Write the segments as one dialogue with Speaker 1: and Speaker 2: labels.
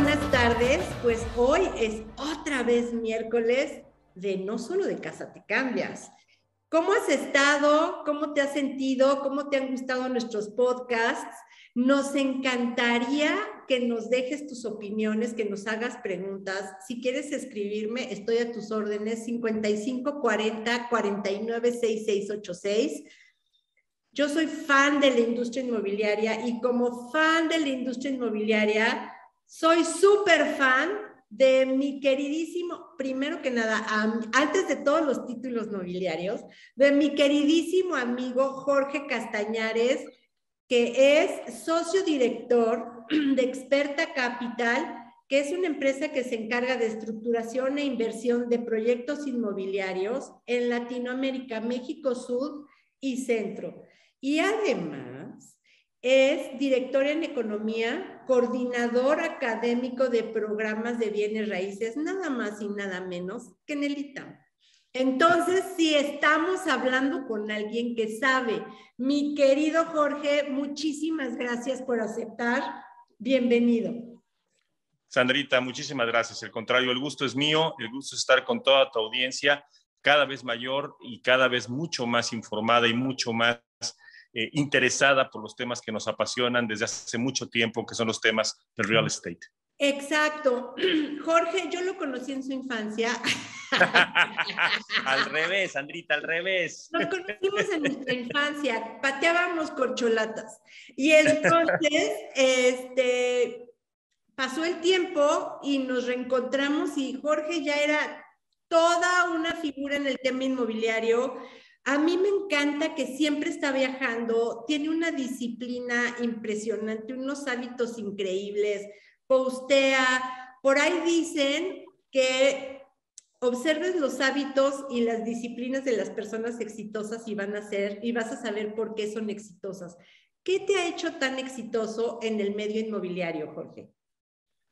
Speaker 1: Buenas tardes. Pues hoy es otra vez miércoles de no solo de casa te cambias. ¿Cómo has estado? ¿Cómo te has sentido? ¿Cómo te han gustado nuestros podcasts? Nos encantaría que nos dejes tus opiniones, que nos hagas preguntas. Si quieres escribirme, estoy a tus órdenes 55 40 49 6686. Yo soy fan de la industria inmobiliaria y como fan de la industria inmobiliaria, soy súper fan de mi queridísimo, primero que nada, antes de todos los títulos nobiliarios, de mi queridísimo amigo Jorge Castañares, que es socio director de Experta Capital, que es una empresa que se encarga de estructuración e inversión de proyectos inmobiliarios en Latinoamérica, México Sur y Centro. Y además es director en economía, coordinador académico de programas de bienes raíces, nada más y nada menos que en el ITAM. Entonces, si estamos hablando con alguien que sabe, mi querido Jorge, muchísimas gracias por aceptar. Bienvenido.
Speaker 2: Sandrita, muchísimas gracias. El contrario, el gusto es mío, el gusto es estar con toda tu audiencia, cada vez mayor y cada vez mucho más informada y mucho más eh, interesada por los temas que nos apasionan desde hace mucho tiempo, que son los temas del real estate.
Speaker 1: Exacto. Jorge, yo lo conocí en su infancia.
Speaker 2: al revés, Andrita, al revés.
Speaker 1: Nos conocimos en nuestra infancia, pateábamos corcholatas. Y entonces, este, pasó el tiempo y nos reencontramos y Jorge ya era toda una figura en el tema inmobiliario. A mí me encanta que siempre está viajando, tiene una disciplina impresionante, unos hábitos increíbles postea, por ahí dicen que observes los hábitos y las disciplinas de las personas exitosas y van a ser y vas a saber por qué son exitosas. ¿Qué te ha hecho tan exitoso en el medio inmobiliario, Jorge?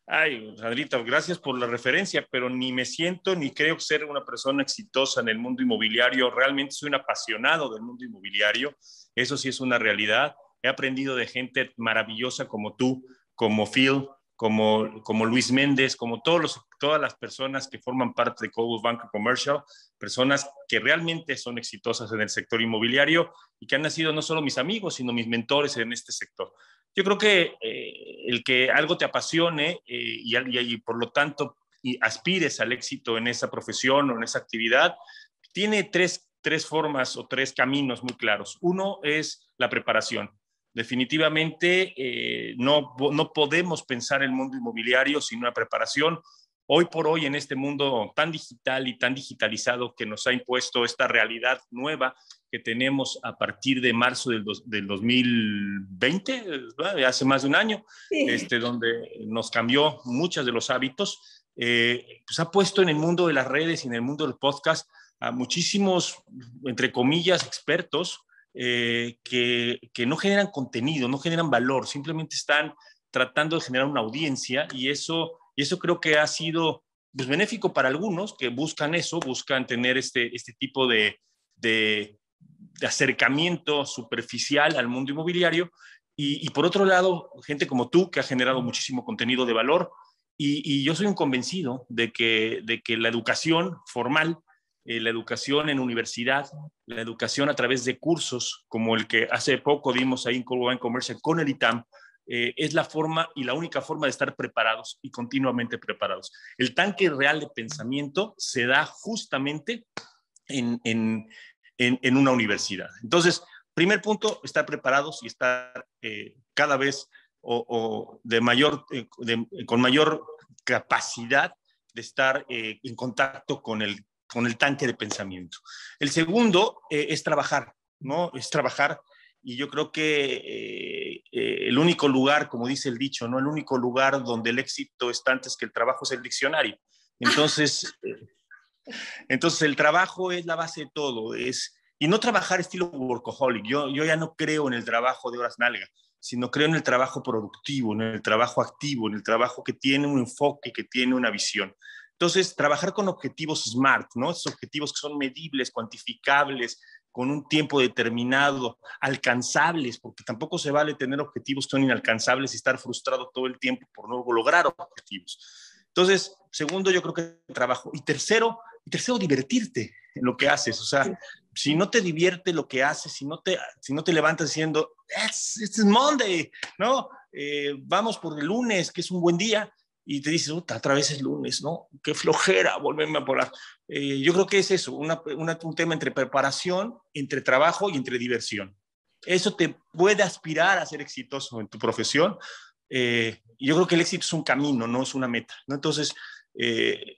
Speaker 2: Ay, Sandrita, gracias por la referencia, pero ni me siento ni creo ser una persona exitosa en el mundo inmobiliario. Realmente soy un apasionado del mundo inmobiliario. Eso sí es una realidad. He aprendido de gente maravillosa como tú, como Phil, como, como Luis Méndez, como todos los, todas las personas que forman parte de Cobus Banco Commercial, personas que realmente son exitosas en el sector inmobiliario y que han nacido no solo mis amigos, sino mis mentores en este sector. Yo creo que eh, el que algo te apasione eh, y, y, por lo tanto y aspires al éxito en esa profesión o en esa actividad, tiene tres, tres formas o tres caminos muy claros. Uno es la preparación definitivamente eh, no, no podemos pensar el mundo inmobiliario sin una preparación. Hoy por hoy, en este mundo tan digital y tan digitalizado que nos ha impuesto esta realidad nueva que tenemos a partir de marzo del, del 2020, hace más de un año, este, donde nos cambió muchos de los hábitos, eh, pues ha puesto en el mundo de las redes y en el mundo del podcast a muchísimos, entre comillas, expertos eh, que, que, no generan contenido, no generan valor, simplemente están tratando de generar una audiencia y eso, y eso creo que ha sido pues, benéfico para algunos que buscan eso, buscan tener este, este tipo de, de, acercamiento superficial al mundo inmobiliario. Y, y, por otro lado, gente como tú que ha generado muchísimo contenido de valor. Y, y yo soy un convencido de que, de que la educación formal eh, la educación en universidad, la educación a través de cursos como el que hace poco dimos ahí en Colorado Commercial con el ITAM, eh, es la forma y la única forma de estar preparados y continuamente preparados. El tanque real de pensamiento se da justamente en, en, en, una universidad. Entonces, primer punto, estar preparados y estar eh, cada vez o, de mayor, con mayor capacidad de estar en contacto con el con el tanque de pensamiento. El segundo eh, es trabajar, ¿no? Es trabajar y yo creo que eh, eh, el único lugar, como dice el dicho, ¿no? El único lugar donde el éxito está antes que el trabajo es el diccionario. Entonces, entonces el trabajo es la base de todo, es y no trabajar estilo workaholic. Yo, yo ya no creo en el trabajo de horas nalga, sino creo en el trabajo productivo, en el trabajo activo, en el trabajo que tiene un enfoque, que tiene una visión. Entonces, trabajar con objetivos SMART, ¿no? Esos objetivos que son medibles, cuantificables, con un tiempo determinado, alcanzables, porque tampoco se vale tener objetivos que son inalcanzables y estar frustrado todo el tiempo por no lograr objetivos. Entonces, segundo, yo creo que trabajo. Y tercero, y tercero, divertirte en lo que haces. O sea, si no te divierte lo que haces, si no te, si no te levantas diciendo, it's, it's Monday, ¿no? Eh, vamos por el lunes, que es un buen día, y te dices, otra vez es lunes, ¿no? Qué flojera, volverme a poner. Eh, yo creo que es eso, un tema entre preparación, entre trabajo y entre diversión. Eso te puede aspirar a ser exitoso en tu profesión. Eh, yo creo que el éxito es un camino, no es una meta, ¿no? Entonces, eh,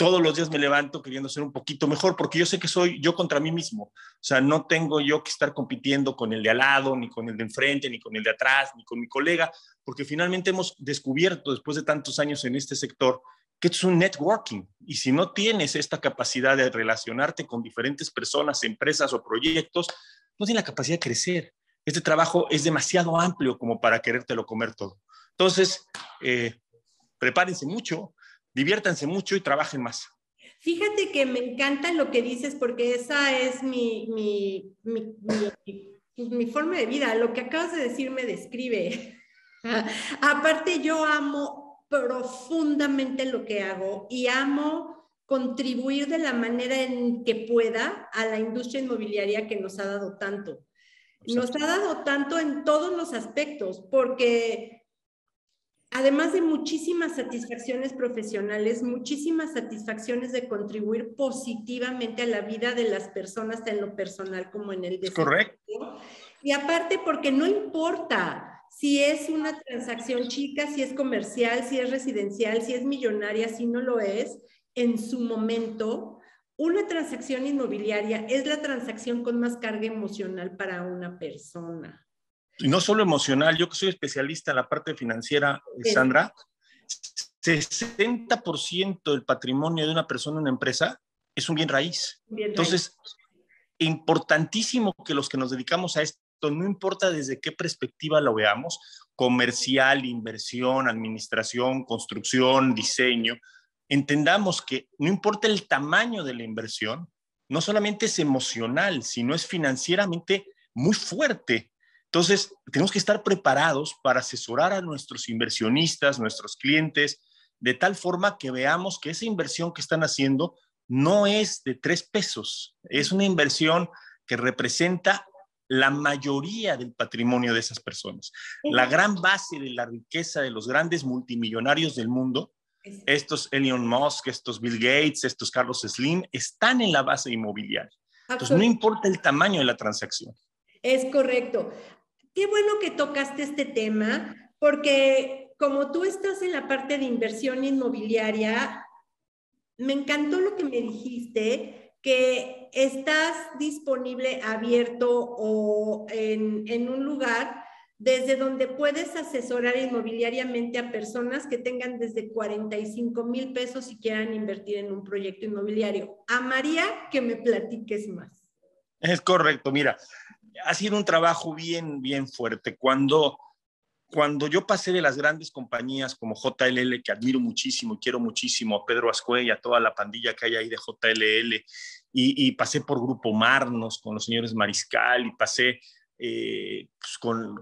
Speaker 2: todos los días me levanto queriendo ser un poquito mejor, porque yo sé que soy yo contra mí mismo. O sea, no tengo yo que estar compitiendo con el de al lado, ni con el de enfrente, ni con el de atrás, ni con mi colega, porque finalmente hemos descubierto después de tantos años en este sector que es un networking. Y si no tienes esta capacidad de relacionarte con diferentes personas, empresas o proyectos, no tienes la capacidad de crecer. Este trabajo es demasiado amplio como para querértelo comer todo. Entonces, eh, prepárense mucho, diviértanse mucho y trabajen más.
Speaker 1: Fíjate que me encanta lo que dices porque esa es mi, mi, mi, mi, forma de vida. Lo que acabas de decir me describe. Aparte, yo amo profundamente lo que hago y amo contribuir de la manera en que pueda a la industria inmobiliaria que nos ha dado tanto. Nos ha dado tanto en todos los aspectos, porque además de muchísimas satisfacciones profesionales, muchísimas satisfacciones de contribuir positivamente a la vida de las personas, en lo personal como en el
Speaker 2: desarrollo. Correcto.
Speaker 1: Y aparte porque no importa si es una transacción chica, si es comercial, si es residencial, si es millonaria, si no lo es, en su momento, una transacción inmobiliaria es la transacción con más carga emocional para una persona
Speaker 2: y no solo emocional, yo que soy especialista en la parte financiera, Sandra, 60% del patrimonio de una persona en una empresa es un bien raíz. Entonces, importantísimo que los que nos dedicamos a esto, no importa desde qué perspectiva lo veamos, comercial, inversión, administración, construcción, diseño, entendamos que no importa el tamaño de la inversión, no solamente es emocional, sino es financieramente muy fuerte. Entonces, tenemos que estar preparados para asesorar a nuestros inversionistas, nuestros clientes, de tal forma que veamos que esa inversión que están haciendo no es de tres pesos, es una inversión que representa la mayoría del patrimonio de esas personas. La gran base de la riqueza de los grandes multimillonarios del mundo, estos Elon Musk, estos Bill Gates, estos Carlos Slim, están en la base inmobiliaria. Entonces, no importa el tamaño de la transacción.
Speaker 1: Es correcto qué bueno que tocaste este tema, porque como tú estás en la parte de inversión inmobiliaria, me encantó lo que me dijiste, que estás disponible, abierto o en, en un lugar desde donde puedes asesorar inmobiliariamente a personas que tengan desde 45 mil pesos y quieran invertir en un proyecto inmobiliario. A María, que me platiques más.
Speaker 2: Es correcto, mira, ha sido un trabajo bien, bien fuerte. Cuando, cuando yo pasé de las grandes compañías como JLL, que admiro muchísimo y quiero muchísimo, a Pedro Ascue y a toda la pandilla que hay ahí de JLL, y, pasé por Grupo Marnos con los señores Mariscal y pasé eh, pues, con,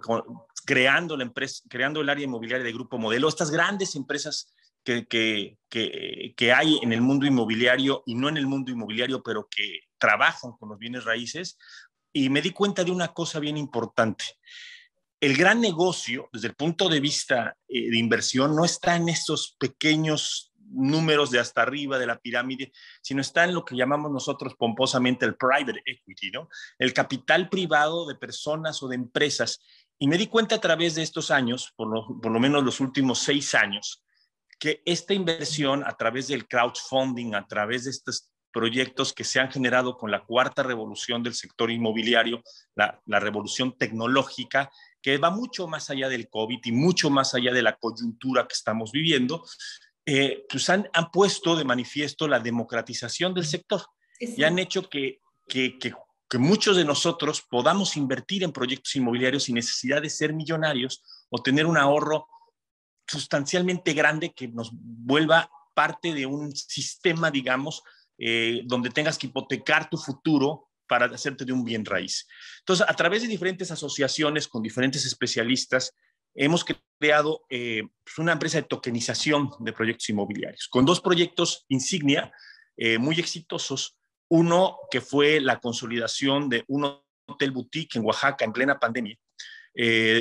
Speaker 2: creando la empresa, creando el área inmobiliaria de Grupo Modelo, estas grandes empresas que, que, que, que, hay en el mundo inmobiliario y no en el mundo inmobiliario, pero que trabajan con los bienes raíces, y me di cuenta de una cosa bien importante. El gran negocio, desde el punto de vista eh, de inversión, no está en esos pequeños números de hasta arriba de la pirámide, sino está en lo que llamamos nosotros pomposamente el private equity, ¿no? El capital privado de personas o de empresas. Y me di cuenta a través de estos años, por lo, por lo menos los últimos seis años, que esta inversión a través del crowdfunding, a través de estas proyectos que se han generado con la cuarta revolución del sector inmobiliario, la, revolución tecnológica, que va mucho más allá del COVID y mucho más allá de la coyuntura que estamos viviendo, eh, pues han, puesto de manifiesto la democratización del sector y han hecho que, que, que, que muchos de nosotros podamos invertir en proyectos inmobiliarios sin necesidad de ser millonarios o tener un ahorro sustancialmente grande que nos vuelva parte de un sistema, digamos, eh, donde tengas que hipotecar tu futuro para hacerte de un bien raíz. Entonces, a través de diferentes asociaciones con diferentes especialistas, hemos creado eh, pues, una empresa de tokenización de proyectos inmobiliarios, con dos proyectos insignia eh, muy exitosos. Uno que fue la consolidación de un hotel boutique en Oaxaca en plena pandemia,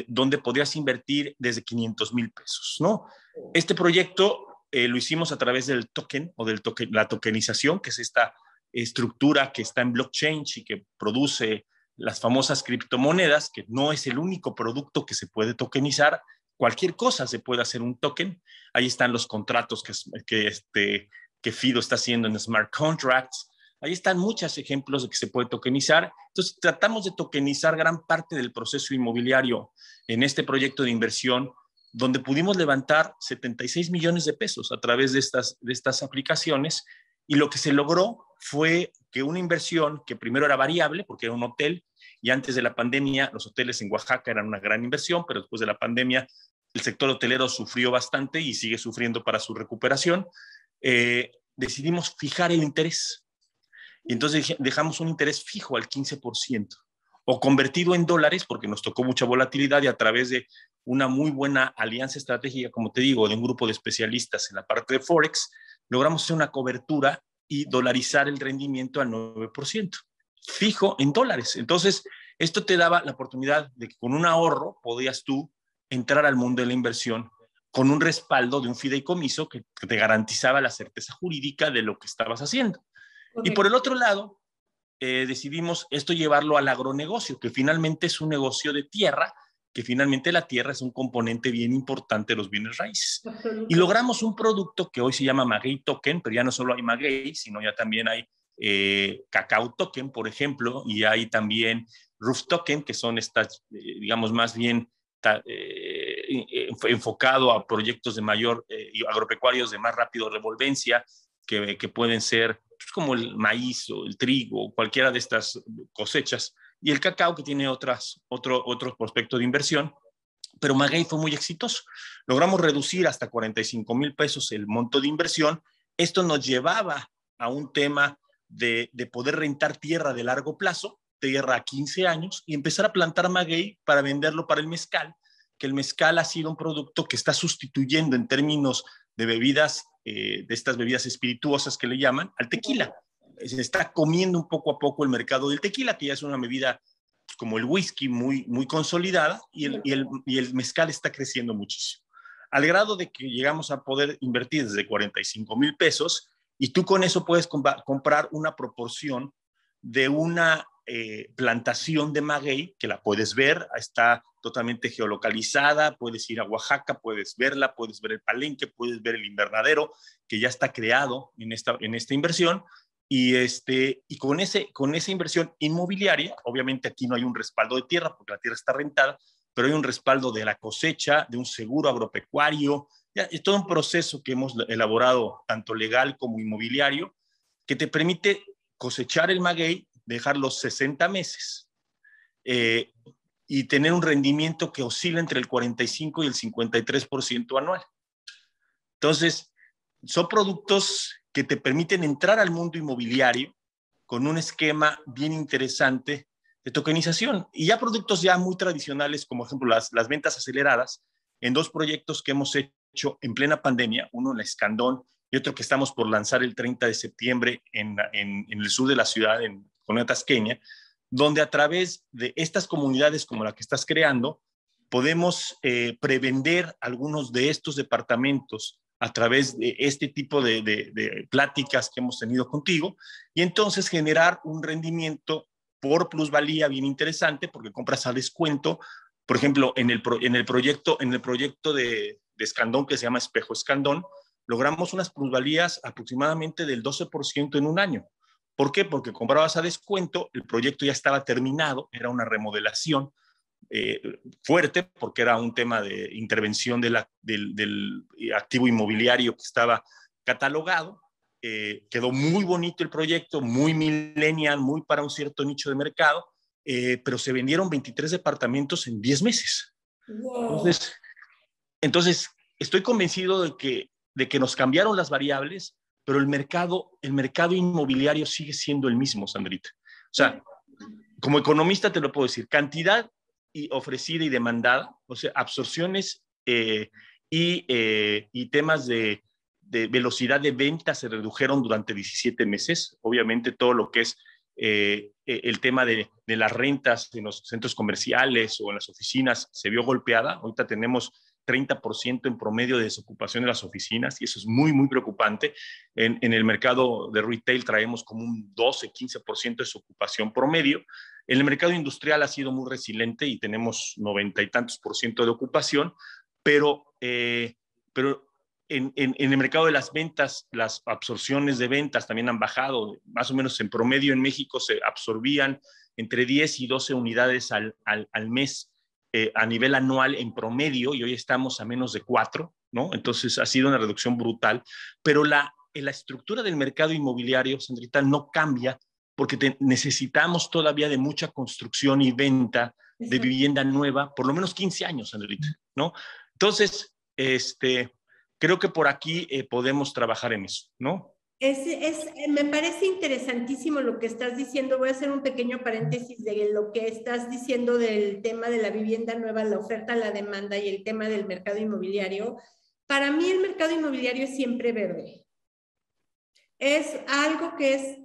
Speaker 2: donde podrías invertir desde 500 mil pesos, ¿no? Este proyecto lo hicimos a través del token o de la tokenización, que es esta estructura que está en blockchain y que produce las famosas criptomonedas, que no es el único producto que se puede tokenizar, cualquier cosa se puede hacer un token. Ahí están los contratos que, que, este, que Fido está haciendo en smart contracts. Ahí están muchos ejemplos de que se puede tokenizar. Entonces, tratamos de tokenizar gran parte del proceso inmobiliario en este proyecto de inversión, donde pudimos levantar 76 millones de pesos a través de estas, de estas aplicaciones. Y lo que se logró fue que una inversión que primero era variable, porque era un hotel, y antes de la pandemia los hoteles en Oaxaca eran una gran inversión, pero después de la pandemia el sector hotelero sufrió bastante y sigue sufriendo para su recuperación, eh, decidimos fijar el interés. Y entonces dejamos un interés fijo al 15% o convertido en dólares, porque nos tocó mucha volatilidad y a través de una muy buena alianza estratégica, como te digo, de un grupo de especialistas en la parte de Forex, logramos hacer una cobertura y dolarizar el rendimiento al 9%, fijo en dólares. Entonces, esto te daba la oportunidad de que con un ahorro podías tú entrar al mundo de la inversión con un respaldo de un fideicomiso que, te garantizaba la certeza jurídica de lo que estabas haciendo. Y por el otro lado, eh, decidimos esto llevarlo al agronegocio, que finalmente es un negocio de tierra que finalmente la tierra es un componente bien importante de los bienes raíces. Y logramos un producto que hoy se llama Maguey Token, pero ya no solo hay Maguey, sino ya también hay eh, Cacao Token, por ejemplo, y hay también Roof Token, que son estas, eh, digamos, más bien eh, enfocado a proyectos de mayor, agropecuarios de más rápido revolvencia, que, pueden ser pues, como el maíz o el trigo, o cualquiera de estas cosechas y el cacao que tiene otras, otro, otro prospecto de inversión. Pero Maguey fue muy exitoso. Logramos reducir hasta 45 mil pesos el monto de inversión. Esto nos llevaba a un tema de, de poder rentar tierra de largo plazo, tierra a 15 años, y empezar a plantar maguey para venderlo para el mezcal, que el mezcal ha sido un producto que está sustituyendo en términos de bebidas, eh, de estas bebidas espirituosas que le llaman, al tequila se está comiendo un poco a poco el mercado del tequila, que ya es una bebida pues, como el whisky muy, muy consolidada y el, y, el, y el mezcal está creciendo muchísimo. Al grado de que llegamos a poder invertir desde 45 mil pesos y tú con eso puedes comprar una proporción de una eh, plantación de maguey que la puedes ver, está totalmente geolocalizada, puedes ir a Oaxaca, puedes verla, puedes ver el palenque, puedes ver el invernadero que ya está creado en esta, en esta inversión. Y, este, y con, ese, con esa inversión inmobiliaria, obviamente aquí no hay un respaldo de tierra porque la tierra está rentada, pero hay un respaldo de la cosecha, de un seguro agropecuario, ya, es todo un proceso que hemos elaborado tanto legal como inmobiliario, que te permite cosechar el maguey, dejarlos 60 meses eh, y tener un rendimiento que oscila entre el 45 y el 53% anual. Entonces, son productos que te permiten entrar al mundo inmobiliario con un esquema bien interesante de tokenización. Y ya productos ya muy tradicionales, como ejemplo las, las ventas aceleradas, en dos proyectos que hemos hecho en plena pandemia, uno en la Escandón y otro que estamos por lanzar el 30 de septiembre en, en, el sur de la ciudad, en Colonia Tasqueña, donde a través de estas comunidades como la que estás creando, podemos eh, prevender algunos de estos departamentos a través de este tipo de, pláticas que hemos tenido contigo y entonces generar un rendimiento por plusvalía bien interesante porque compras a descuento. Por ejemplo, en el, en el proyecto, en el proyecto de, de Escandón que se llama Espejo Escandón, logramos unas plusvalías aproximadamente del 12% en un año. ¿Por qué? Porque comprabas a descuento, el proyecto ya estaba terminado, era una remodelación, eh, fuerte porque era un tema de intervención de la, del, activo inmobiliario que estaba catalogado. Eh, quedó muy bonito el proyecto, muy millennial, muy para un cierto nicho de mercado, eh, pero se vendieron 23 departamentos en 10 meses. Entonces, entonces, estoy convencido de que, de que nos cambiaron las variables, pero el mercado, el mercado inmobiliario sigue siendo el mismo, Sandrita. O sea, como economista te lo puedo decir, cantidad y ofrecida y demandada, o sea, absorciones eh, y, eh, y, temas de, de, velocidad de venta se redujeron durante 17 meses. Obviamente todo lo que es eh, el tema de, de, las rentas en los centros comerciales o en las oficinas se vio golpeada. Ahorita tenemos 30% en promedio de desocupación de las oficinas y eso es muy, muy preocupante. En, en el mercado de retail traemos como un 12, 15% de desocupación promedio. En el mercado industrial ha sido muy resiliente y tenemos noventa y tantos por ciento de ocupación, pero, eh, pero en, en, en, el mercado de las ventas, las absorciones de ventas también han bajado. Más o menos en promedio en México se absorbían entre 10 y 12 unidades al, al, al mes eh, a nivel anual en promedio y hoy estamos a menos de cuatro, ¿no? Entonces ha sido una reducción brutal, pero la, la estructura del mercado inmobiliario, Sandrita, no cambia porque te, necesitamos todavía de mucha construcción y venta de vivienda nueva, por lo menos 15 años, Sandrita, ¿no? Entonces, este, creo que por aquí eh, podemos trabajar en eso, ¿no?
Speaker 1: Es, es, me parece interesantísimo lo que estás diciendo. Voy a hacer un pequeño paréntesis de lo que estás diciendo del tema de la vivienda nueva, la oferta, la demanda y el tema del mercado inmobiliario. Para mí el mercado inmobiliario es siempre verde. Es algo que es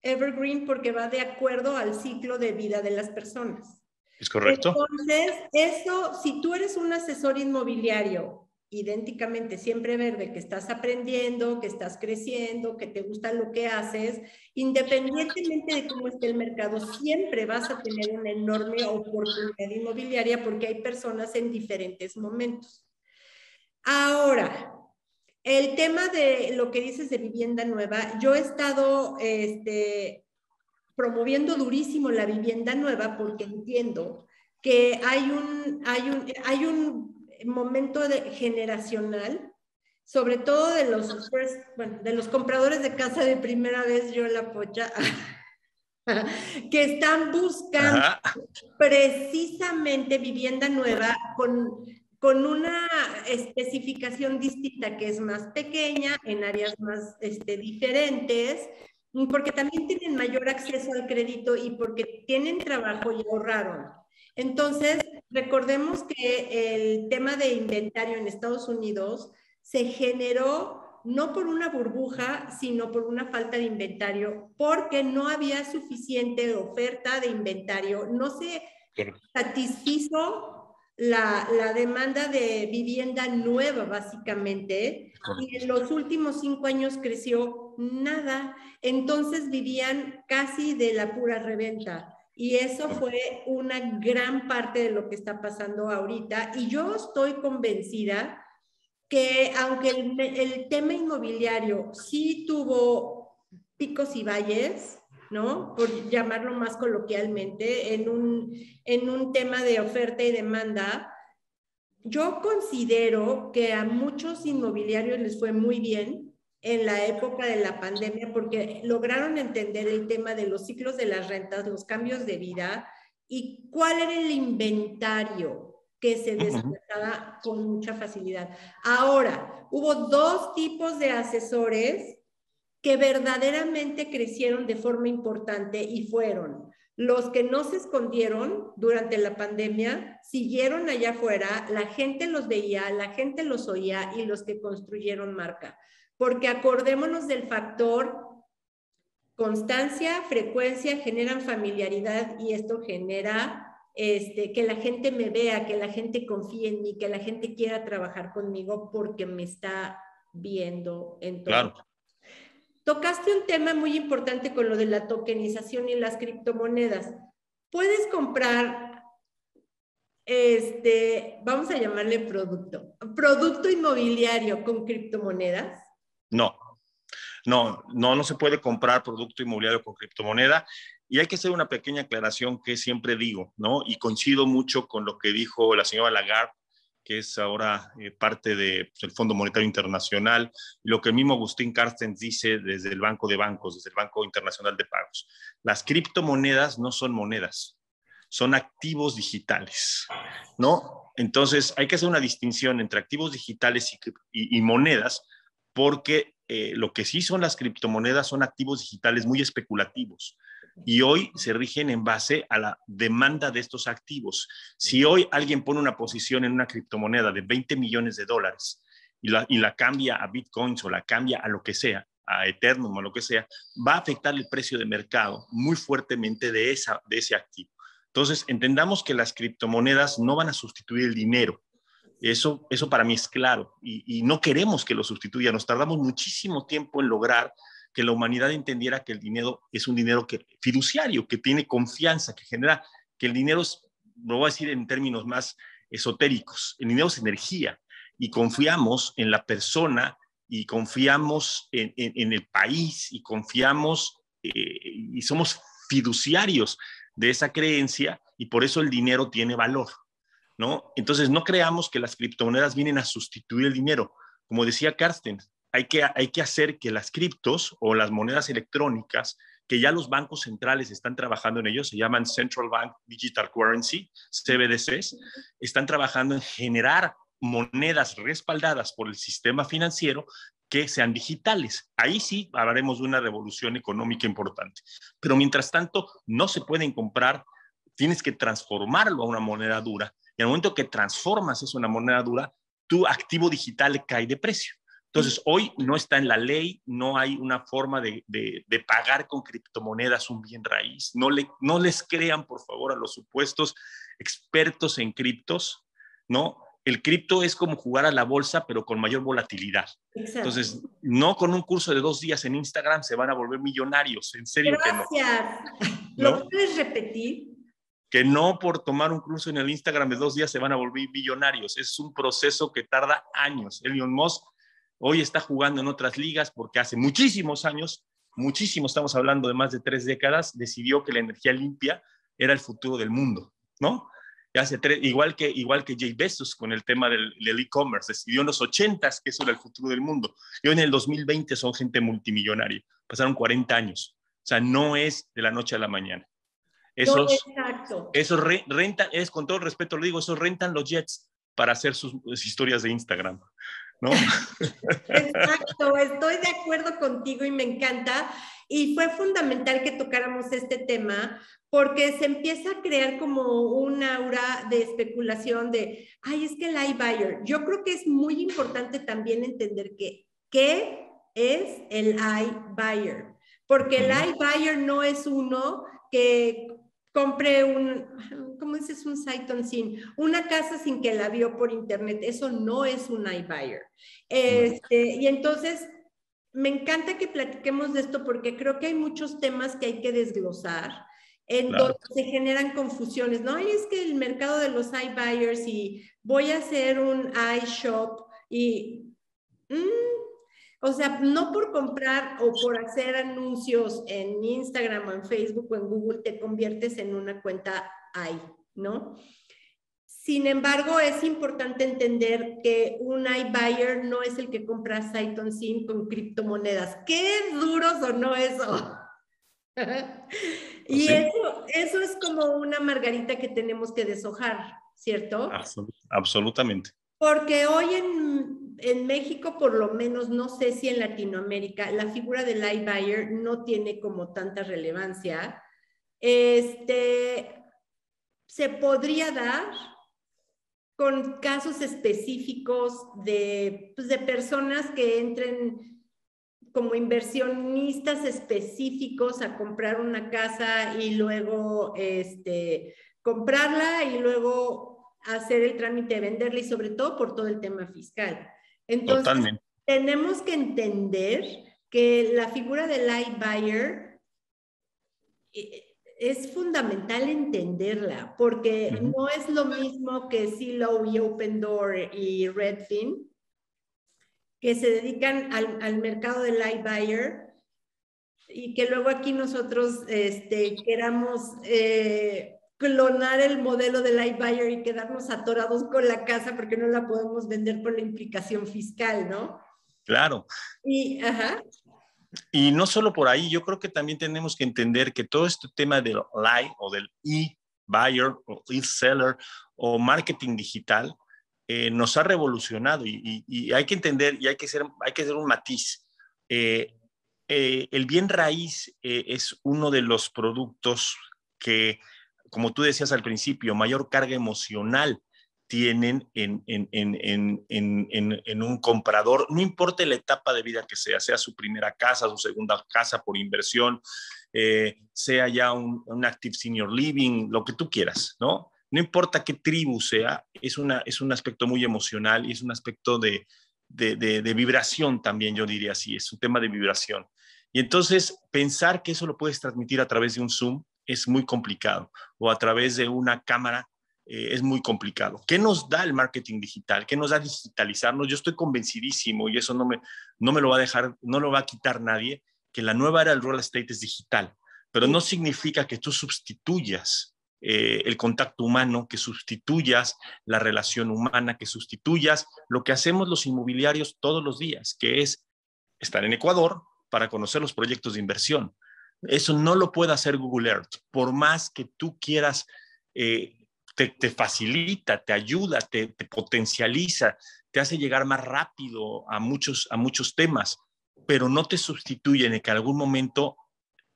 Speaker 1: evergreen porque va de acuerdo al ciclo de vida de las personas.
Speaker 2: Es correcto.
Speaker 1: Entonces, eso, si tú eres un asesor inmobiliario idénticamente siempre verde, que estás aprendiendo, que estás creciendo, que te gusta lo que haces, independientemente de cómo esté el mercado, siempre vas a tener una enorme oportunidad inmobiliaria porque hay personas en diferentes momentos. Ahora, el tema de lo que dices de vivienda nueva, yo he estado este, promoviendo durísimo la vivienda nueva porque entiendo que hay un, hay un, hay un momento de, generacional, sobre todo de los, bueno, de los compradores de casa de primera vez, yo la pocha, que están buscando Ajá. precisamente vivienda nueva con, con una especificación distinta que es más pequeña, en áreas más este, diferentes, porque también tienen mayor acceso al crédito y porque tienen trabajo y ahorraron. Entonces, recordemos que el tema de inventario en Estados Unidos se generó no por una burbuja, sino por una falta de inventario, porque no había suficiente oferta de inventario, no se satisfizo la, la, demanda de vivienda nueva, básicamente, y en los últimos cinco años creció nada, entonces vivían casi de la pura reventa. Y eso fue una gran parte de lo que está pasando ahorita. Y yo estoy convencida que aunque el, el tema inmobiliario sí tuvo picos y valles, ¿no? Por llamarlo más coloquialmente, en un, en un tema de oferta y demanda, yo considero que a muchos inmobiliarios les fue muy bien en la época de la pandemia porque lograron entender el tema de los ciclos de las rentas, los cambios de vida y cuál era el inventario que se despertaba con mucha facilidad. Ahora, hubo dos tipos de asesores que verdaderamente crecieron de forma importante y fueron los que no se escondieron durante la pandemia, siguieron allá afuera, la gente los veía, la gente los oía y los que construyeron marca porque acordémonos del factor constancia, frecuencia, generan familiaridad y esto genera este, que la gente me vea, que la gente confíe en mí, que la gente quiera trabajar conmigo porque me está viendo en todo. Claro. Tocaste un tema muy importante con lo de la tokenización y las criptomonedas. Puedes comprar, este, vamos a llamarle producto, producto inmobiliario con criptomonedas.
Speaker 2: No, no, no, no se puede comprar producto inmobiliario con criptomoneda. Y hay que hacer una pequeña aclaración que siempre digo, ¿no? Y coincido mucho con lo que dijo la señora Lagarde, que es ahora eh, parte del de, Fondo Monetario Internacional, y lo que el mismo Agustín Carstens dice desde el Banco de Bancos, desde el Banco Internacional de Pagos. Las criptomonedas no son monedas, son activos digitales, ¿no? Entonces hay que hacer una distinción entre activos digitales y, y, y monedas, porque eh, lo que sí son las criptomonedas son activos digitales muy especulativos y hoy se rigen en base a la demanda de estos activos. Si hoy alguien pone una posición en una criptomoneda de 20 millones de dólares y la, y la cambia a bitcoins o la cambia a lo que sea, a Ethereum o lo que sea, va a afectar el precio de mercado muy fuertemente de, esa, de ese activo. Entonces, entendamos que las criptomonedas no van a sustituir el dinero. Eso, eso para mí es claro y, no queremos que lo sustituya. Nos tardamos muchísimo tiempo en lograr que la humanidad entendiera que el dinero es un dinero que, fiduciario, que tiene confianza, que genera, que el dinero es, lo voy a decir en términos más esotéricos, el dinero es energía y confiamos en la persona y confiamos en, el país y confiamos eh, y somos fiduciarios de esa creencia y por eso el dinero tiene valor, ¿no? Entonces no creamos que las criptomonedas vienen a sustituir el dinero. Como decía Carsten, hay que, hay que hacer que las criptos o las monedas electrónicas, que ya los bancos centrales están trabajando en ello, se llaman Central Bank Digital Currency, CBDCs, están trabajando en generar monedas respaldadas por el sistema financiero que sean digitales. Ahí sí hablaremos de una revolución económica importante. Pero mientras tanto, no se pueden comprar, tienes que transformarlo a una moneda dura. Y al momento que transformas eso en una moneda dura, tu activo digital cae de precio. Entonces, hoy no está en la ley, no hay una forma de, pagar con criptomonedas un bien raíz. No, le, no les crean, por favor, a los supuestos expertos en criptos, ¿no? El cripto es como jugar a la bolsa, pero con mayor volatilidad. Entonces, no con un curso de dos días en Instagram se van a volver millonarios. En serio
Speaker 1: que no. ¿Lo puedes repetir?
Speaker 2: Que no por tomar un curso en el Instagram de dos días se van a volver millonarios. Es un proceso que tarda años. Elon Musk Hoy está jugando en otras ligas porque hace muchísimos años, muchísimo, estamos hablando de más de tres décadas, decidió que la energía limpia era el futuro del mundo, ¿no? hace tres, igual que igual que Jay Bezos con el tema del e-commerce, decidió en los 80 que eso era el futuro del mundo. Y hoy en el 2020 son gente multimillonaria. Pasaron 40 años. O sea, no es de la noche a la mañana. Esos, no, esos rentan, es con todo respeto lo digo, esos rentan los jets para hacer sus historias de Instagram. ¿no?
Speaker 1: Exacto, estoy de acuerdo contigo y me encanta. Y fue fundamental que tocáramos este tema porque se empieza a crear como un aura de especulación de, ay, es que el iBuyer. Yo creo que es muy importante también entender que, ¿qué es el iBuyer? Porque el iBuyer no es uno que compre un, ¿cómo dices? Un sight unseen, una casa sin que la vio por internet. Eso no es un iBuyer. Este, y entonces, me encanta que platiquemos de esto porque creo que hay muchos temas que hay que desglosar en donde se generan confusiones, ¿no? Y es que el mercado de los iBuyers y voy a hacer un iShop y... Mm, o sea, no por comprar o por hacer anuncios en Instagram o en Facebook o en Google te conviertes en una cuenta ahí, ¿no? Sin embargo, es importante entender que un iBuyer no es el que compra sight unseen con criptomonedas. ¿Qué duro sonó eso? y eso, eso es como una margarita que tenemos que deshojar, ¿cierto?
Speaker 2: absolutamente.
Speaker 1: Porque hoy en en México, por lo menos, no sé si en Latinoamérica, la figura del iBuyer no tiene como tanta relevancia. Este, se podría dar con casos específicos de, pues, de personas que entren como inversionistas específicos a comprar una casa y luego este, comprarla y luego hacer el trámite de venderla y sobre todo por todo el tema fiscal. Entonces, tenemos que entender que la figura del iBuyer eh, es fundamental entenderla, porque no es lo mismo que Zillow y Open Door y Redfin, que se dedican al, mercado del iBuyer y que luego aquí nosotros este, queramos eh, clonar el modelo del iBuyer y quedarnos atorados con la casa porque no la podemos vender por la implicación fiscal, ¿no?
Speaker 2: Claro.
Speaker 1: Y,
Speaker 2: y no solo por ahí, yo creo que también tenemos que entender que todo este tema del live o del e-buyer o e-seller o marketing digital eh, nos ha revolucionado y, y, hay que entender y hay que, ser, hay que hacer un matiz. Eh, eh, el bien raíz eh, es uno de los productos que, como tú decías al principio, mayor carga emocional tienen en, un comprador, no importa la etapa de vida que sea, sea su primera casa, su segunda casa por inversión, sea ya un, active senior living, lo que tú quieras, ¿no? No importa qué tribu sea, es, un aspecto muy emocional y es un aspecto de, vibración también, yo diría así, es un tema de vibración. Y entonces pensar que eso lo puedes transmitir a través de un Zoom es muy complicado o a través de una cámara eh, es muy complicado. ¿Qué nos da el marketing digital? ¿Qué nos da digitalizarnos? Yo estoy convencidísimo y eso no me, no me lo va a dejar, no lo va a quitar nadie, que la nueva era del real estate es digital, pero no significa que tú sustituyas eh, el contacto humano, que sustituyas la relación humana, que sustituyas lo que hacemos los inmobiliarios todos los días, que es estar en Ecuador para conocer los proyectos de inversión. Eso no lo puede hacer Google Earth, por más que tú quieras, eh, te, facilita, te ayuda, te, te, potencializa, te hace llegar más rápido a muchos, a muchos temas, pero no te sustituye en que en algún momento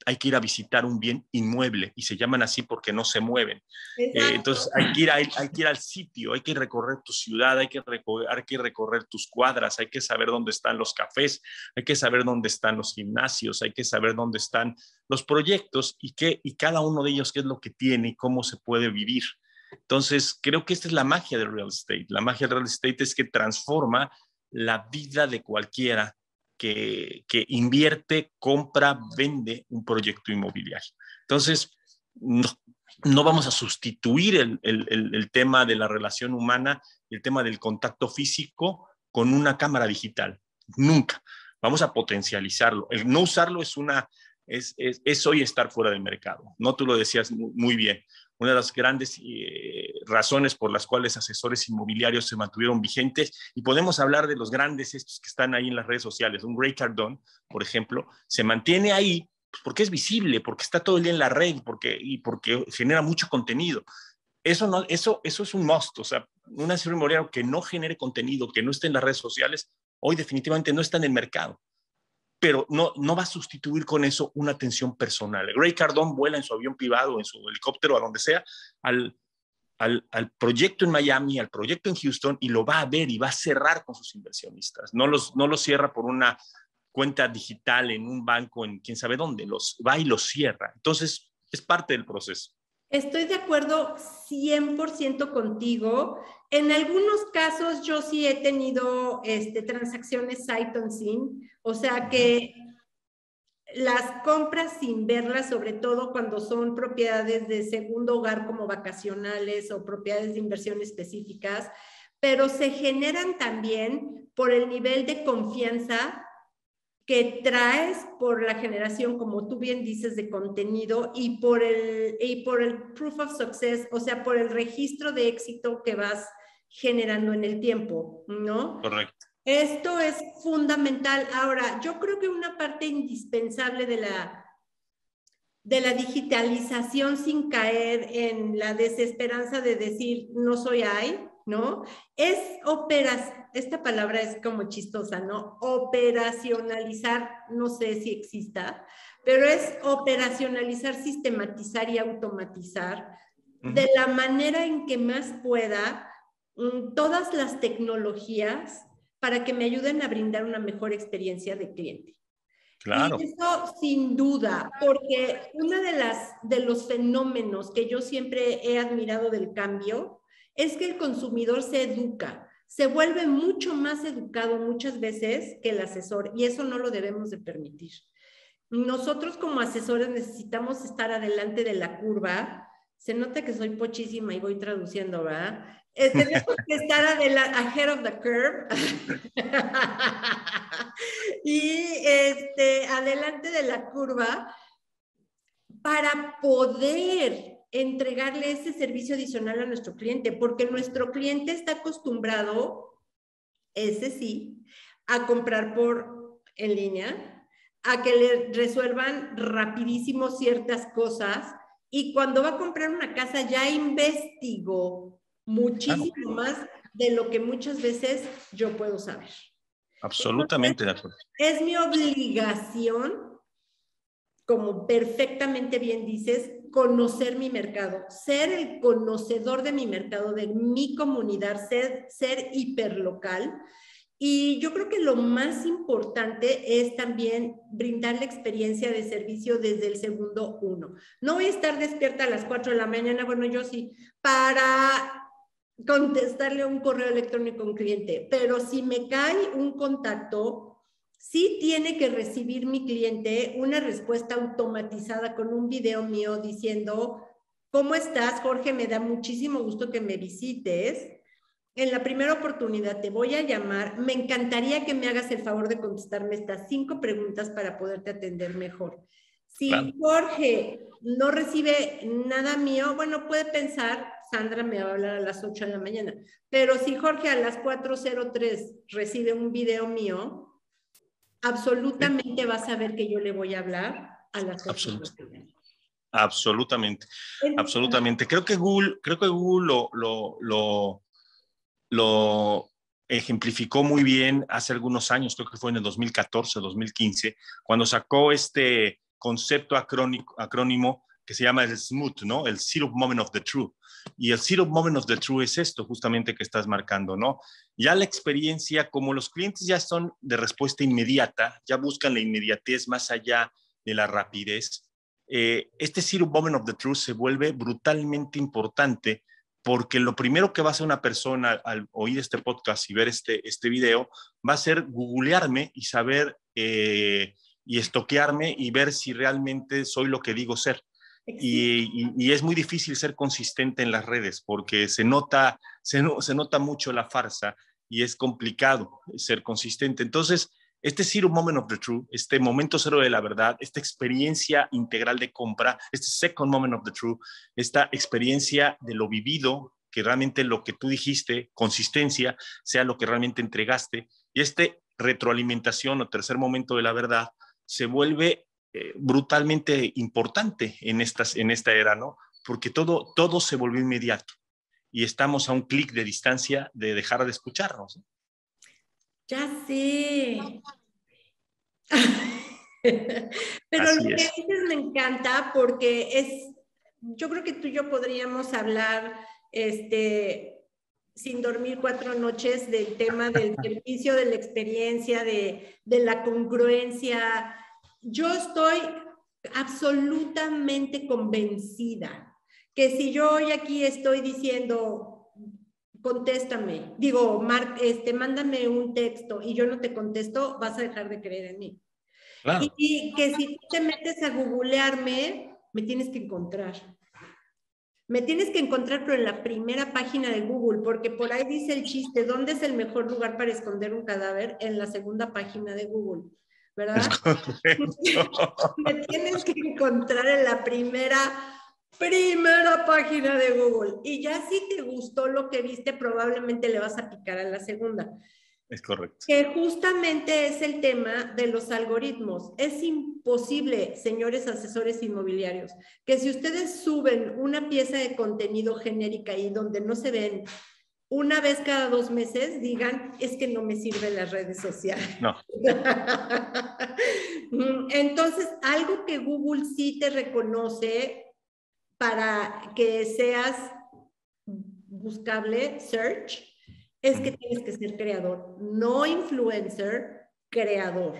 Speaker 2: hay que ir a visitar un bien inmueble y se llaman así porque no se mueven. Eh, entonces hay que, ir hay que ir al sitio, hay que recorrer tu ciudad, hay que, recorrer, hay que recorrer tus cuadras, hay que saber dónde están los cafés, hay que saber dónde están los gimnasios, hay que saber dónde están los proyectos y, qué, y cada uno de ellos qué es lo que tiene y cómo se puede vivir. Entonces, creo que esta es la magia del real estate. La magia del real estate es que transforma la vida de cualquiera que, invierte, compra, vende un proyecto inmobiliario. Entonces, no, vamos a sustituir el, el, tema de la relación humana, el tema del contacto físico con una cámara digital. Nunca. Vamos a potencializarlo. El no usarlo es una, es, es, es, hoy estar fuera del mercado. No tú lo decías muy bien una de las grandes eh, razones por las cuales asesores inmobiliarios se mantuvieron vigentes. Y podemos hablar de los grandes estos que están ahí en las redes sociales. Un Grey Cardone, por ejemplo, se mantiene ahí pues, porque es visible, porque está todo el día en la red porque, y porque genera mucho contenido. Eso, no, eso, eso es un must. O sea, un asesor inmobiliario que no genere contenido, que no esté en las redes sociales, hoy definitivamente no está en el mercado pero no, no va a sustituir con eso una atención personal. Gray Cardone vuela en su avión privado, en su helicóptero, a donde sea, al, al, al, proyecto en Miami, al proyecto en Houston, y lo va a ver y va a cerrar con sus inversionistas. No los, no los cierra por una cuenta digital en un banco en quién sabe dónde, los va y los cierra. Entonces, es parte del proceso.
Speaker 1: Estoy de acuerdo 100% contigo. En algunos casos yo sí he tenido este, transacciones sight unseen, o sea que las compras sin verlas, sobre todo cuando son propiedades de segundo hogar como vacacionales o propiedades de inversión específicas, pero se generan también por el nivel de confianza que traes por la generación, como tú bien dices, de contenido y por el, y por el proof of success, o sea, por el registro de éxito que vas generando en el tiempo, ¿no?
Speaker 2: Correcto.
Speaker 1: Esto es fundamental. Ahora, yo creo que una parte indispensable de la, de la digitalización sin caer en la desesperanza de decir no soy ahí, ¿no? Es operas, esta palabra es como chistosa, ¿no? Operacionalizar, no sé si exista, pero es operacionalizar, sistematizar y automatizar de la manera en que más pueda mm, todas las tecnologías para que me ayuden a brindar una mejor experiencia de cliente.
Speaker 2: Claro.
Speaker 1: Y eso sin duda, porque uno de, las, de los fenómenos que yo siempre he admirado del cambio es que el consumidor se educa, se vuelve mucho más educado muchas veces que el asesor y eso no lo debemos de permitir. Nosotros como asesores necesitamos estar adelante de la curva. Se nota que soy pochísima y voy traduciendo, ¿verdad? Eh, tenemos que estar adelante, ahead of the curve. y este, adelante de la curva para poder entregarle ese servicio adicional a nuestro cliente, porque nuestro cliente está acostumbrado, ese sí, a comprar por en línea, a que le resuelvan rapidísimo ciertas cosas y cuando va a comprar una casa ya investigó muchísimo más de lo que muchas veces yo puedo saber.
Speaker 2: Absolutamente de acuerdo.
Speaker 1: Es mi obligación, como perfectamente bien dices, conocer mi mercado, ser el conocedor de mi mercado, de mi comunidad, ser, ser hiperlocal. Y yo creo que lo más importante es también brindar la experiencia de servicio desde el segundo uno. No voy a estar despierta a las 4 de la mañana, bueno, yo sí, para contestarle un correo electrónico a un cliente, pero si me cae un contacto, sí tiene que recibir mi cliente una respuesta automatizada con un video mío diciendo, ¿cómo estás, Jorge? Me da muchísimo gusto que me visites. En la primera oportunidad te voy a llamar. Me encantaría que me hagas el favor de contestarme estas cinco preguntas para poderte atender mejor. Si Jorge no recibe nada mío, bueno, puede pensar, Sandra me va a hablar a las 8 de la mañana. Pero si Jorge a las 4.03 recibe un video mío, absolutamente va a saber que yo le voy a hablar a las 8
Speaker 2: Absolutamente, absolutamente. Creo que Google, creo que Google lo, lo, lo, lo ejemplificó muy bien hace algunos años, creo que fue en el 2014, 2015, cuando sacó este concepto acrónimo que se llama el SMOOT, ¿no? El Zero Moment of the True. Y el Zero Moment of the True es esto justamente que estás marcando, ¿no? Ya la experiencia, como los clientes ya son de respuesta inmediata, ya buscan la inmediatez más allá de la rapidez, eh, este Zero Moment of the Truth se vuelve brutalmente importante porque lo primero que va a hacer una persona al oír este podcast y ver este, este video va a ser googlearme y saber eh, y estoquearme y ver si realmente soy lo que digo ser. Y, es muy difícil ser consistente en las redes porque se nota, se, nota mucho la farsa y es complicado ser consistente. Entonces, este zero moment of the truth, este momento cero de la verdad, esta experiencia integral de compra, este second moment of the truth, esta experiencia de lo vivido, que realmente lo que tú dijiste, consistencia, sea lo que realmente entregaste, y este retroalimentación o tercer momento de la verdad se vuelve eh, brutalmente importante en, estas, en esta era, ¿no? Porque todo, todo se volvió inmediato y estamos a un clic de distancia de dejar de escucharnos.
Speaker 1: Ya sé. Pero lo que dices me encanta porque es, yo creo que tú y yo podríamos hablar este, sin dormir cuatro noches del tema del servicio, de la experiencia, de, de la congruencia, yo estoy absolutamente convencida que si yo hoy aquí estoy diciendo, contéstame, digo, Mar, este, mándame un texto y yo no te contesto, vas a dejar de creer en mí. Y, que si te metes a googlearme, me tienes que encontrar. Me tienes que encontrar, pero en la primera página de Google, porque por ahí dice el chiste, ¿dónde es el mejor lugar para esconder un cadáver? En la segunda página de Google. ¿Verdad? Me tienes que encontrar en la primera, primera página de Google. Y ya si te gustó lo que viste, probablemente le vas a picar a la segunda.
Speaker 2: Es correcto.
Speaker 1: Que justamente es el tema de los algoritmos. Es imposible, señores asesores inmobiliarios, que si ustedes suben una pieza de contenido genérica y donde no se ven una vez cada dos meses digan, es que no me sirven las redes sociales.
Speaker 2: No.
Speaker 1: Entonces, algo que Google sí te reconoce para que seas buscable, search, es que tienes que ser creador, no influencer, creador.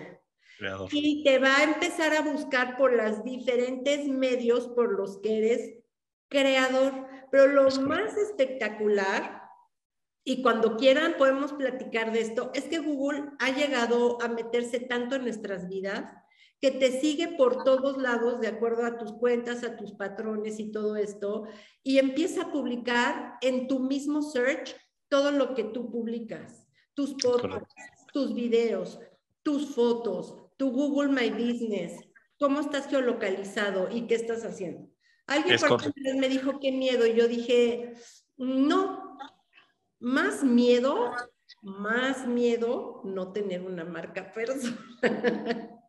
Speaker 1: creador. Y te va a empezar a buscar por los diferentes medios por los que eres creador. Pero lo más espectacular y cuando quieran podemos platicar de esto. Es que Google ha llegado a meterse tanto en nuestras vidas que te sigue por todos lados de acuerdo a tus cuentas, a tus patrones y todo esto, y empieza a publicar en tu mismo search todo lo que tú publicas, tus podcasts, tus videos, tus fotos, tu Google My Business, cómo estás geolocalizado y qué estás haciendo. Alguien por me dijo qué miedo y yo dije, no, más miedo, más miedo no tener una marca personal.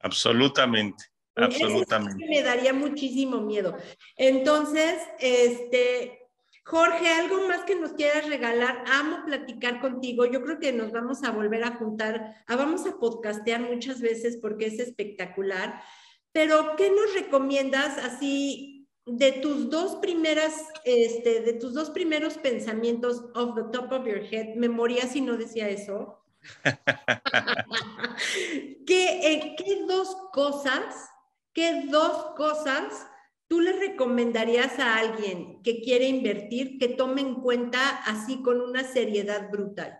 Speaker 2: Absolutamente, absolutamente.
Speaker 1: me daría muchísimo miedo. Entonces, este, Jorge, algo más que nos quieras regalar. Amo platicar contigo. Yo creo que nos vamos a volver a juntar, a, vamos a podcastear muchas veces porque es espectacular. Pero, ¿qué nos recomiendas así de tus dos primeras, este, de tus dos primeros pensamientos off the top of your head? ¿Me moría si no decía eso? ¿Qué, eh, ¿Qué dos cosas, qué dos cosas tú le recomendarías a alguien que quiere invertir que tome en cuenta así con una seriedad brutal?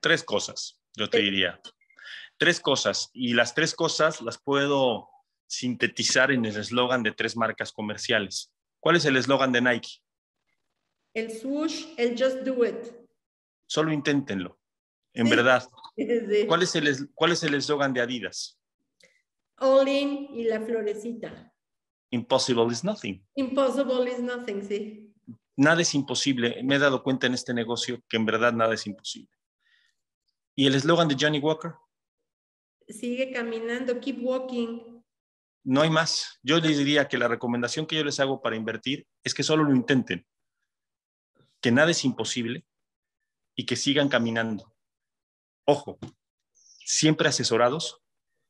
Speaker 2: Tres cosas, yo te diría. Tres cosas. Y las tres cosas las puedo sintetizar en el eslogan de tres marcas comerciales. ¿Cuál es el eslogan de Nike?
Speaker 1: El swoosh, el just do it.
Speaker 2: Solo inténtenlo, en verdad. ¿Cuál es el cuál es el eslogan de Adidas?
Speaker 1: All in y la florecita.
Speaker 2: Impossible is nothing.
Speaker 1: Impossible is nothing, sí.
Speaker 2: Nada es imposible. Me he dado cuenta en este negocio que en verdad nada es imposible. ¿Y el eslogan de Johnny Walker?
Speaker 1: Sigue caminando, keep walking
Speaker 2: no hay más. Yo les diría que la recomendación que yo les hago para invertir es que solo lo intenten, que nada es imposible y que sigan caminando. Ojo, siempre asesorados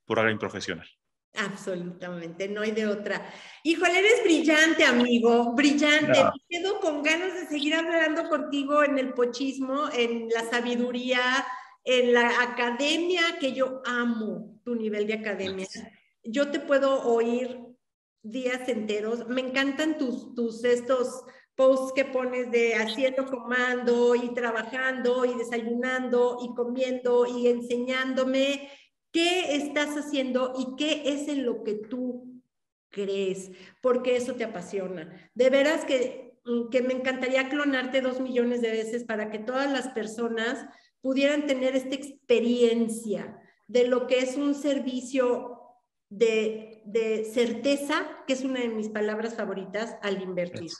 Speaker 2: por alguien profesional.
Speaker 1: Absolutamente, no hay de otra. Híjole, eres brillante, amigo, brillante. Me quedo con ganas de seguir hablando contigo en el pochismo, en la sabiduría, en la academia, que yo amo tu nivel de academia yo te puedo oír días enteros. Me encantan tus, tus estos posts que pones de haciendo comando y trabajando y desayunando y comiendo y enseñándome qué estás haciendo y qué es en lo que tú crees, porque eso te apasiona. De veras que, que me encantaría clonarte dos millones de veces para que todas las personas pudieran tener esta experiencia de lo que es un servicio de, certeza, que es una de mis palabras favoritas al invertir.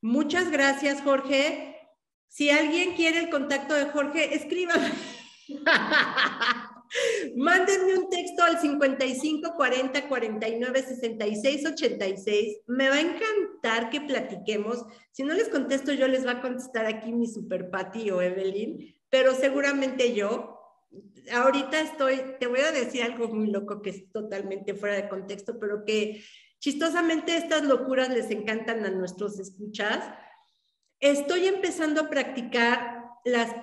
Speaker 1: Muchas gracias, Jorge. Si alguien quiere el contacto de Jorge, escríbame. Mándenme un texto al 55 40 49 66 86. Me va a encantar que platiquemos. Si no les contesto, yo les va a contestar aquí mi super Patty o Evelyn, pero seguramente yo ahorita estoy, te voy a decir algo muy loco que es totalmente fuera de contexto, pero que chistosamente estas locuras les encantan a nuestros escuchas. Estoy empezando a practicar las,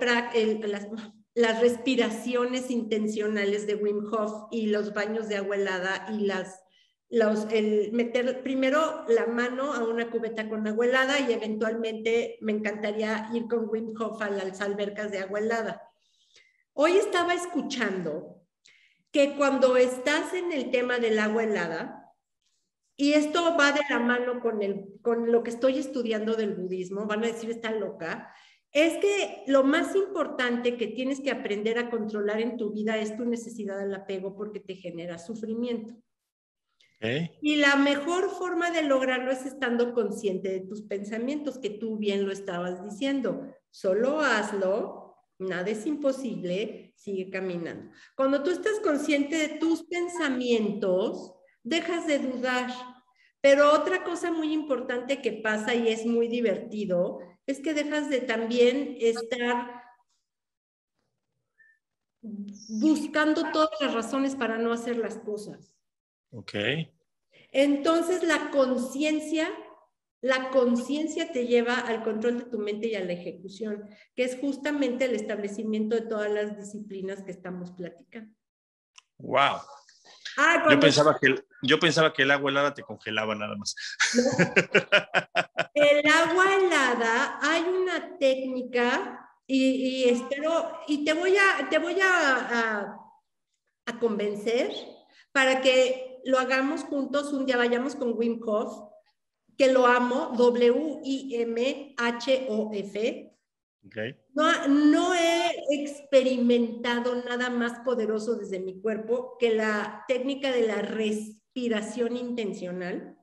Speaker 1: las, respiraciones intencionales de Wim Hof y los baños de agua helada y las, los, el meter primero la mano a una cubeta con agua helada y eventualmente me encantaría ir con Wim Hof a las albercas de agua helada. Hoy estaba escuchando que cuando estás en el tema del agua helada, y esto va de la mano con, el, con lo que estoy estudiando del budismo, van a decir está loca, es que lo más importante que tienes que aprender a controlar en tu vida es tu necesidad del apego porque te genera sufrimiento. Y la mejor forma de lograrlo es estando consciente de tus pensamientos, que tú bien lo estabas diciendo. Solo hazlo nada es imposible, sigue caminando. Cuando tú estás consciente de tus pensamientos, dejas de dudar. Pero otra cosa muy importante que pasa y es muy divertido es que dejas de también estar buscando todas las razones para no hacer las cosas.
Speaker 2: Ok.
Speaker 1: Entonces la conciencia la conciencia te lleva al control de tu mente y a la ejecución, que es justamente el establecimiento de todas las disciplinas que estamos platicando.
Speaker 2: ¡Wow! Ah, yo, pensaba que el, yo pensaba que el agua helada te congelaba nada más.
Speaker 1: El agua helada, hay una técnica y, espero, y te voy a, te voy a, a convencer para que lo hagamos juntos, un día vayamos con Wim Hof que lo amo, W-I-M-H-O-F. No, no he experimentado nada más poderoso desde mi cuerpo que la técnica de la respiración intencional.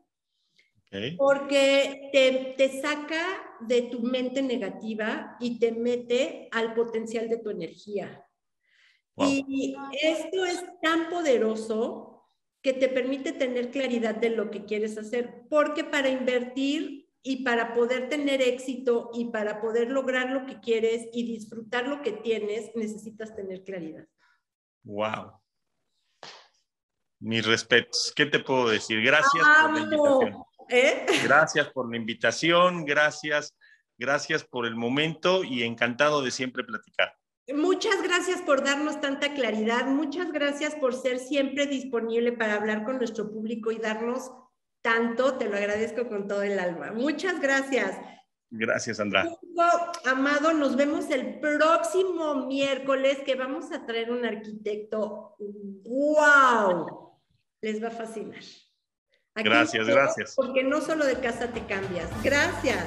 Speaker 1: Porque te, te, saca de tu mente negativa y te mete al potencial de tu energía. Y esto es tan poderoso que te permite tener claridad de lo que quieres hacer, porque para invertir y para poder tener éxito y para poder lograr lo que quieres y disfrutar lo que tienes, necesitas tener claridad.
Speaker 2: Wow. Mis respetos. ¿Qué te puedo decir? Gracias por la invitación. ¿Eh? Gracias por la invitación, gracias, gracias por el momento y encantado de siempre platicar.
Speaker 1: Muchas gracias por darnos tanta claridad, muchas gracias por ser siempre disponible para hablar con nuestro público y darnos tanto, te lo agradezco con todo el alma. Muchas gracias.
Speaker 2: Gracias, Sandra.
Speaker 1: Amado, nos vemos el próximo miércoles que vamos a traer un arquitecto. ¡Wow! Les va a fascinar.
Speaker 2: gracias, gracias.
Speaker 1: Porque no solo de casa te cambias. Gracias.